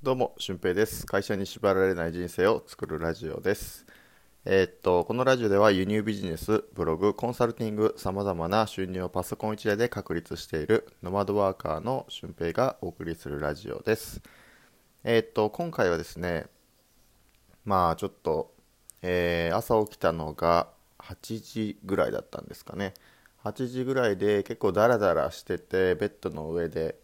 どうも、俊平です。会社に縛られない人生を作るラジオです。えーっと、このラジオでは輸入ビジネス、ブログ、コンサルティング、様々な収入をパソコン一台で確立しているノマドワーカーの俊平がお送りするラジオです。えーっと、今回はですね、まあちょっと、えー朝起きたのが8時ぐらいだったんですかね。8時ぐらいで結構ダラダラしてて、ベッドの上で、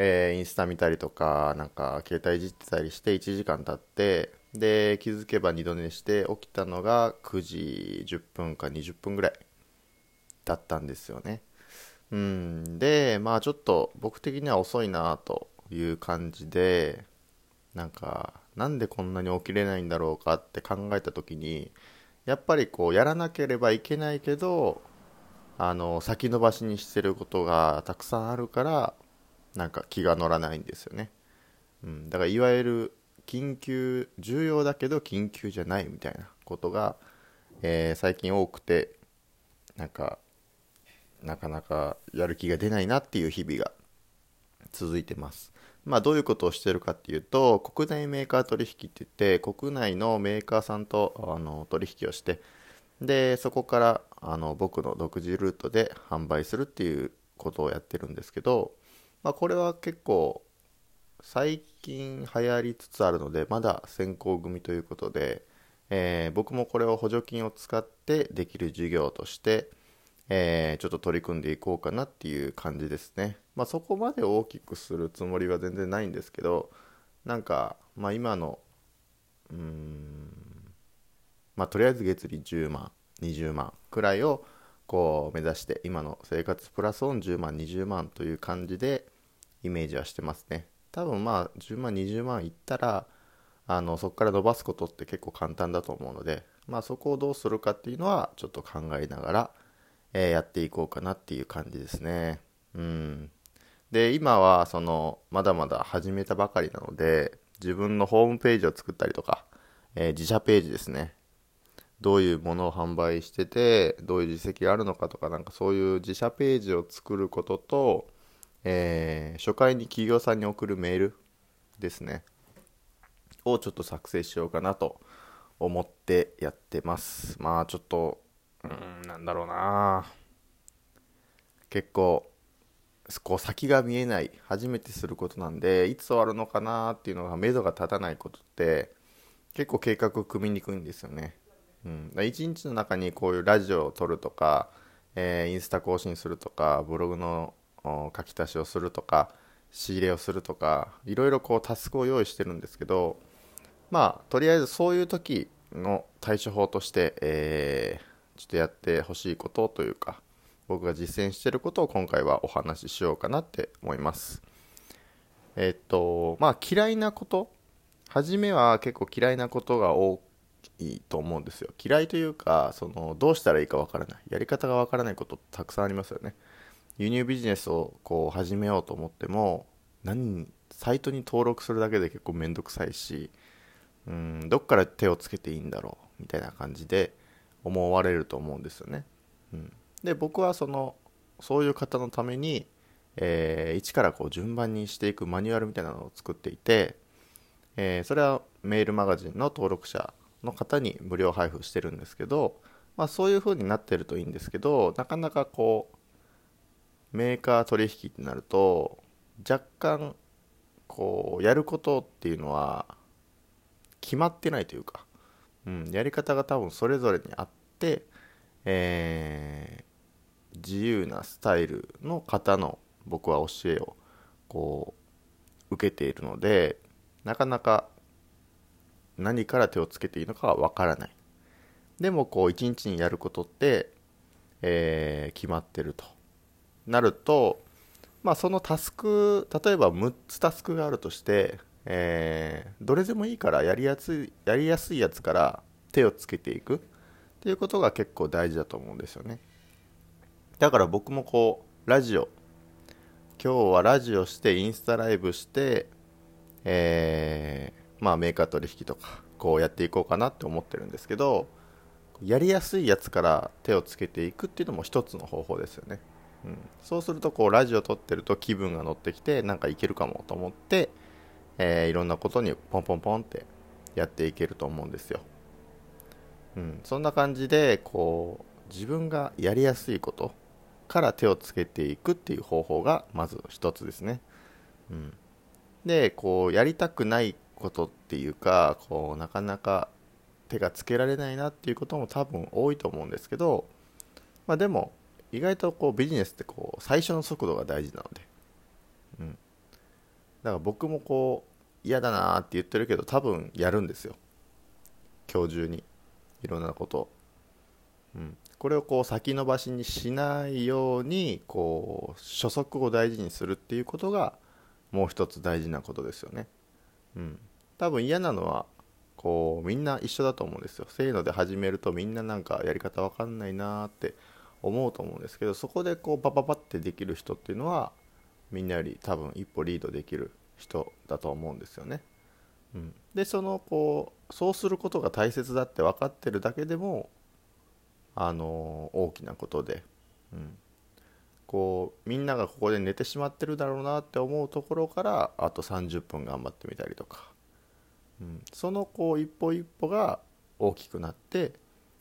えーインスタ見たりとか、なんか携帯いじってたりして1時間経って、で、気づけば二度寝して起きたのが9時10分か20分ぐらいだったんですよね。うん。で、まあちょっと僕的には遅いなという感じで、なんか、なんでこんなに起きれないんだろうかって考えた時に、やっぱりこう、やらなければいけないけど、あの、先延ばしにしてることがたくさんあるから、なんか気が乗らないんですよね。うん、だからいわゆる緊急、重要だけど緊急じゃないみたいなことが、えー最近多くて、なんか、なかなかやる気が出ないなっていう日々が続いてます。まあどういうことをしてるかっていうと、国内メーカー取引って言って、国内のメーカーさんとあの取引をして、で、そこからあの僕の独自ルートで販売するっていうことをやってるんですけど、まあこれは結構最近流行りつつあるので、まだ先行組ということで、えー僕もこれを補助金を使ってできる事業として、えーちょっと取り組んでいこうかなっていう感じですね。まあそこまで大きくするつもりは全然ないんですけど、なんか、まあ今の、うーん、まあとりあえず月利10万、20万くらいをこう目指して、今の生活プラスオン10万、20万という感じでイメージはしてますね。多分まあ10万、20万いったら、あのそこから伸ばすことって結構簡単だと思うので、まあ、そこをどうするかっていうのはちょっと考えながら、えーやっていこうかなっていう感じですね。うん、で今はそのまだまだ始めたばかりなので自分のホームページを作ったりとか、えー自社ページですねどういうものを販売しててどういう実績があるのかとかなんかそういう自社ページを作ることと、えー初回に企業さんに送るメールですね。をちょっと作成しようかなと思ってやってます。まあちょっとうんなんだろうな。結構こう先が見えない初めてすることなんでいつ終わるのかなっていうのが目処が立たないことって結構計画を組みにくいんですよね、うん、日の中にこういうラジオを撮るとか、えーインスタ更新するとかブログの書き足しをするとか仕入れをするとかいろいろこうタスクを用意してるんですけどまあとりあえずそういう時の対処法として、えーちょっとやってほしいことというか僕が実践してることを今回はお話ししようかなって思います。えっとまあ嫌いなこと？初めは結構嫌いなことが多いと思うんですよ。嫌いというかそのどうしたらいいかわからない。やり方がわからないことたくさんありますよね。輸入ビジネスをこう始めようと思っても何サイトに登録するだけで結構めんどくさいしうんどっから手をつけていいんだろうみたいな感じで思われると思うんですよね、うん、で僕はそのそういう方のために、えー一からこう順番にしていくマニュアルみたいなのを作っていて、えーそれはメールマガジンの登録者の方に無料配布してるんですけど、まあ、そういう風になってるといいんですけどなかなかこうメーカー取引ってなると若干こうやることっていうのは決まってないというか、うん、やり方が多分それぞれにあって、えー自由なスタイルの方の僕は教えをこう受けているのでなかなか何から手をつけていいのかはわからない。でもこう一日にやることって、えー決まってると。なるとまあそのタスク例えば6つタスクがあるとして、えーどれでもいいからやりやすいやりやすいやつから手をつけていく。っていうことが結構大事だと思うんですよね。だから僕もこうラジオ。今日はラジオしてインスタライブしてえーまあメーカー取引とかこうやっていこうかなって思ってるんですけどやりやすいやつから手をつけていくっていうのも一つの方法ですよね、うん、そうするとこうラジオ撮ってると気分が乗ってきてなんかいけるかもと思って、えー、いろんなことにポンポンポンってやっていけると思うんですよ。うん、そんな感じでこう自分がやりやすいことから手をつけていくっていう方法がまず一つですね。うん、でこうやりたくないことっていうかこうなかなか手がつけられないなっていうことも多分多いと思うんですけど、まあ、でも意外とこうビジネスってこう最初の速度が大事なので、うん、だから僕もこう嫌だなって言ってるけど多分やるんですよ。今日中に。いろんなことを、うん、これをこう先延ばしにしないようにこう初速を大事にするっていうことがもう一つ大事なことですよね、うん、多分嫌なのはこうみんな一緒だと思うんですよ。せーので始めるとみんななんかやり方わかんないなって思うと思うんですけどそこでこうパパパってできる人っていうのはみんなより多分一歩リードできる人だと思うんですよね。うん、でそのこうそうすることが大切だって分かってるだけでもあの大きなことで、うん、こうみんながここで寝てしまってるだろうなって思うところからあと30分頑張ってみたりとか、うん、そのこう一歩一歩が大きくなって、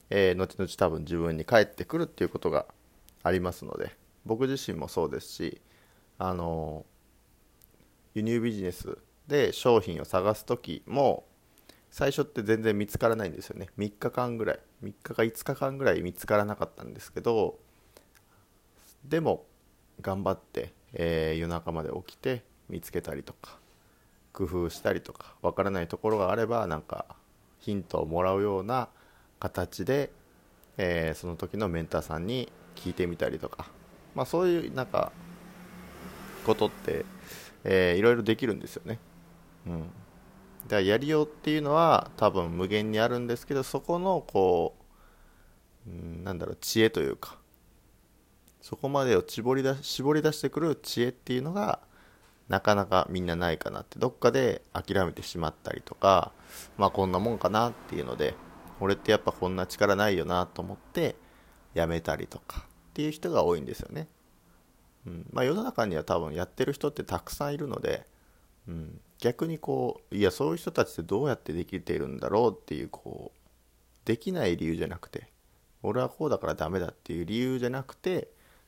えー、後々多分自分に返ってくるっていうことがありますので僕自身もそうですしあの輸入ビジネスで商品を探す時も最初って全然見つからないんですよね。3日間ぐらい3日か5日間ぐらい見つからなかったんですけどでも頑張って、えー、夜中まで起きて見つけたりとか工夫したりとかわからないところがあればなんかヒントをもらうような形で、えー、その時のメンターさんに聞いてみたりとか、まあ、そういうなんかことってえー、いろいろできるんですよね。うん。だからやりようっていうのは多分無限にあるんですけど、そこのこう、うん、なんだろう、知恵というか、そこまでを絞り出絞り出してくる知恵っていうのが、なかなかみんなないかなって、どっかで諦めてしまったりとか、まあこんなもんかなっていうので、俺ってやっぱこんな力ないよなと思って、やめたりとかっていう人が多いんですよね。うん。まあ、世の中には多分やってる人ってたくさんいるので、うん、逆にこういやそういう人たちってどうやってできているんだろうっていうこうできない理由じゃなくて俺はこうだからダメだっていう理由じゃなくて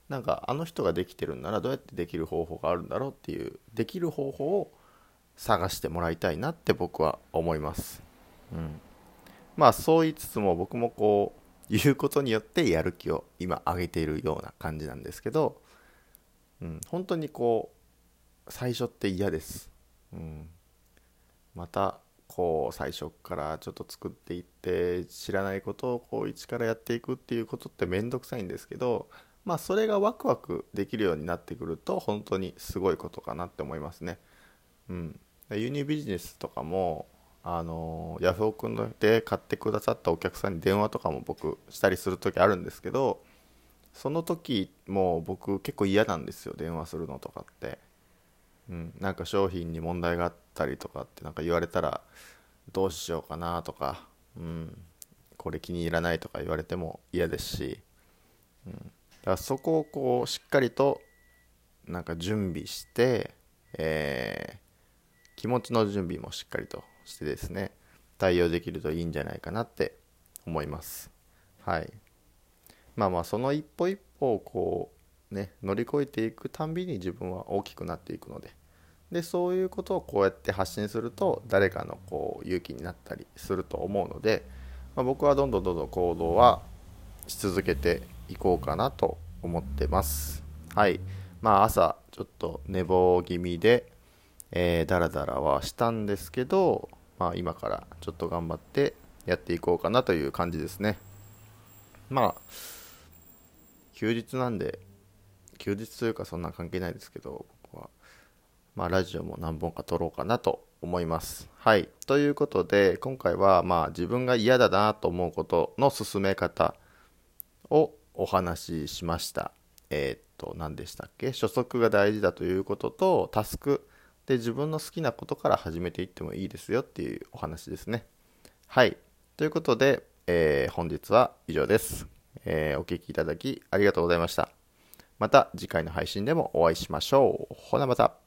なんかあの人ができてるんならどうやってできる方法があるんだろうっていうできる方法を探してもらいたいなって僕は思います、うん、まあそう言いつつも僕もこう言うことによってやる気を今上げているような感じなんですけどうん、本当にこう最初って嫌です、うん、またこう最初からちょっと作っていって知らないことをこう一からやっていくっていうことって面倒くさいんですけどまあそれがワクワクできるようになってくると本当にすごいことかなって思いますね。うん、輸入ビジネスとかもあのヤフオクで買ってくださったお客さんに電話とかも僕したりする時あるんですけどその時も僕結構嫌なんですよ電話するのとかって、うん、なんか商品に問題があったりとかってなんか言われたらどうしようかなとか、うん、これ気に入らないとか言われても嫌ですし、うん、からそこをこうしっかりとなんか準備して、えー、気持ちの準備もしっかりとしてですね対応できるといいんじゃないかなって思います。はい。まあまあその一歩一歩をこうね乗り越えていくたんびに自分は大きくなっていくので。でそういうことをこうやって発信すると誰かのこう勇気になったりすると思うので、まあ、僕はどんどんどんどん行動はし続けていこうかなと思ってます。はい。まあ朝ちょっと寝坊気味で、えー、ダラダラはしたんですけど、まあ、今からちょっと頑張ってやっていこうかなという感じですね。まあ休日なんで休日というかそんな関係ないですけど僕はまあラジオも何本か撮ろうかなと思います。はい。ということで今回はまあ自分が嫌だなと思うことの進め方をお話ししましたえー、っと何でしたっけ？初速が大事だということとタスクで自分の好きなことから始めていってもいいですよっていうお話ですねはいということで、えー、本日は以上ですえー、お聴きいただきありがとうございました。また次回の配信でもお会いしましょう。ほなまた。